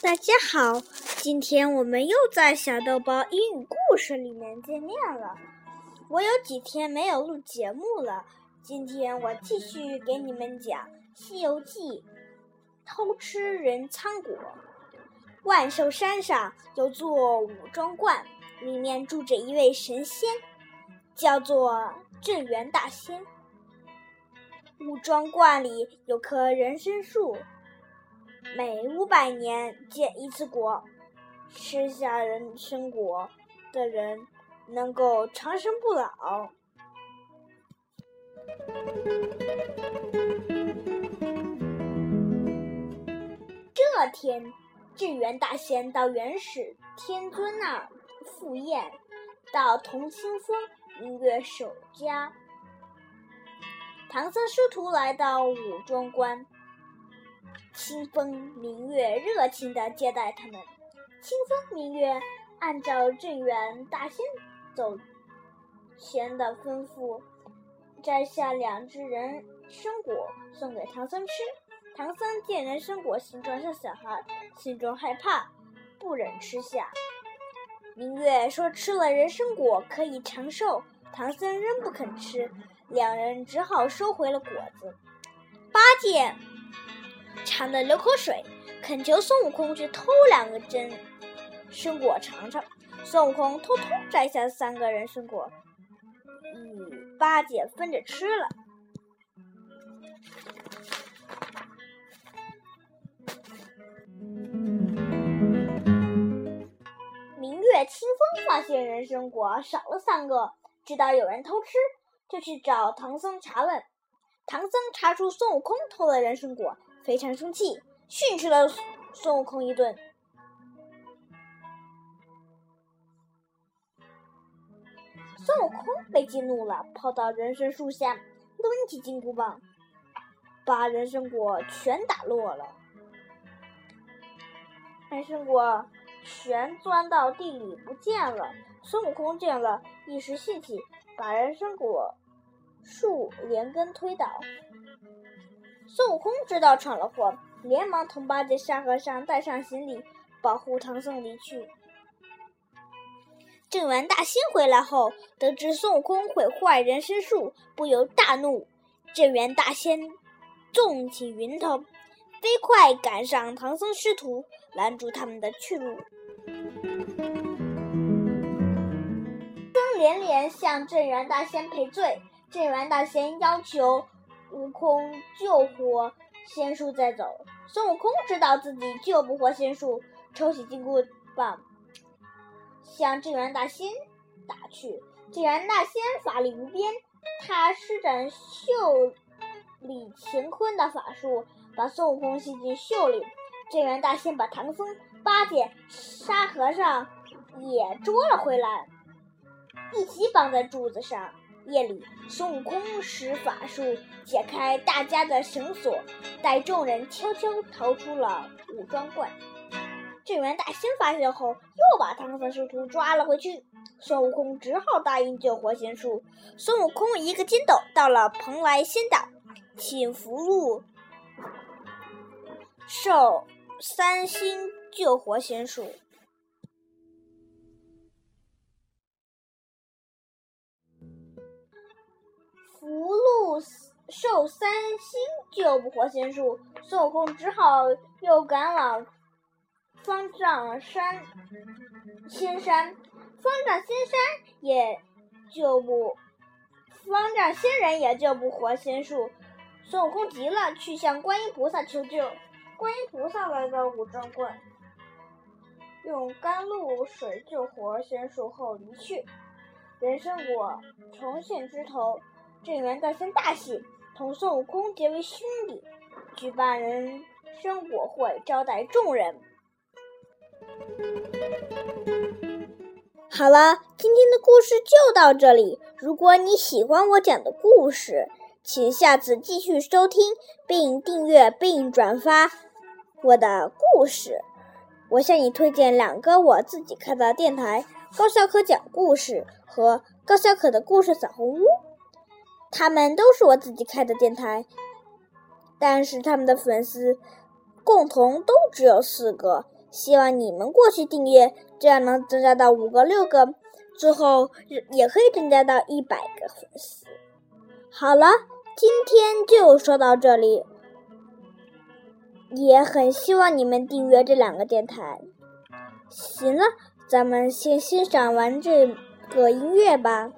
大家好，今天我们又在小豆包英语故事里面见面了。我有几天没有录节目了，今天我继续给你们讲《西游记》偷吃人参果。万寿山上有座武装观，里面住着一位神仙，叫做镇元大仙。武装观里有棵人参树。每五百年结一次果，吃下人参果的人能够长生不老。这天，镇元大仙到元始天尊那儿赴宴，到同清风音乐守家。唐僧师徒来到五庄观。清风明月热情地接待他们。清风明月按照镇元大仙走前的吩咐，摘下两只人参果送给唐僧吃。唐僧见人参果形状像小孩，心中害怕，不忍吃下。明月说吃了人参果可以长寿，唐僧仍不肯吃，两人只好收回了果子。八戒。馋得流口水，恳求孙悟空去偷两个真参果尝尝。孙悟空偷偷摘下三个人参果，与八戒分着吃了。明月清风发现人参果少了三个，知道有人偷吃，就去找唐僧查问。唐僧查出孙悟空偷了人参果。非常生气，训斥了孙悟空一顿。孙悟空被激怒了，跑到人参树下，抡起金箍棒，把人参果全打落了。人参果全钻到地里不见了。孙悟空见了，一时兴起，把人参果树连根推倒。孙悟空知道闯了祸，连忙同八戒、沙和尚带上行李，保护唐僧离去。镇元大仙回来后，得知孙悟空毁坏人参树，不由大怒。镇元大仙纵起云头，飞快赶上唐僧师徒，拦住他们的去路。僧连连向镇元大仙赔罪，镇元大仙要求。悟空救活仙树再走。孙悟空知道自己救不活仙树，抽起金箍棒向镇元大仙打去。镇元大仙法力无边，他施展袖里乾坤的法术，把孙悟空吸进袖里。镇元大仙把唐僧、八戒、沙和尚也捉了回来，一起绑在柱子上。夜里，孙悟空使法术解开大家的绳索，带众人悄悄逃出了武装观。镇元大仙发现后，又把唐僧师徒抓了回去。孙悟空只好答应救活仙树。孙悟空一个筋斗到了蓬莱仙岛，请福禄寿三星救活仙树。福禄寿三星救不活仙树，孙悟空只好又赶往方丈山仙山，方丈仙山也救不方丈仙人也救不活仙树。孙悟空急了，去向观音菩萨求救。观音菩萨来到五庄观，用甘露水救活仙树后离去，人参果重现枝头。镇元大仙大喜，同孙悟空结为兄弟，举办人参果会招待众人。好了，今天的故事就到这里。如果你喜欢我讲的故事，请下次继续收听，并订阅并转发我的故事。我向你推荐两个我自己开的电台：高小可讲故事和高小可的故事小红屋。他们都是我自己开的电台，但是他们的粉丝共同都只有四个，希望你们过去订阅，这样能增加到五个、六个，之后也可以增加到一百个粉丝。好了，今天就说到这里，也很希望你们订阅这两个电台。行了，咱们先欣赏完这个音乐吧。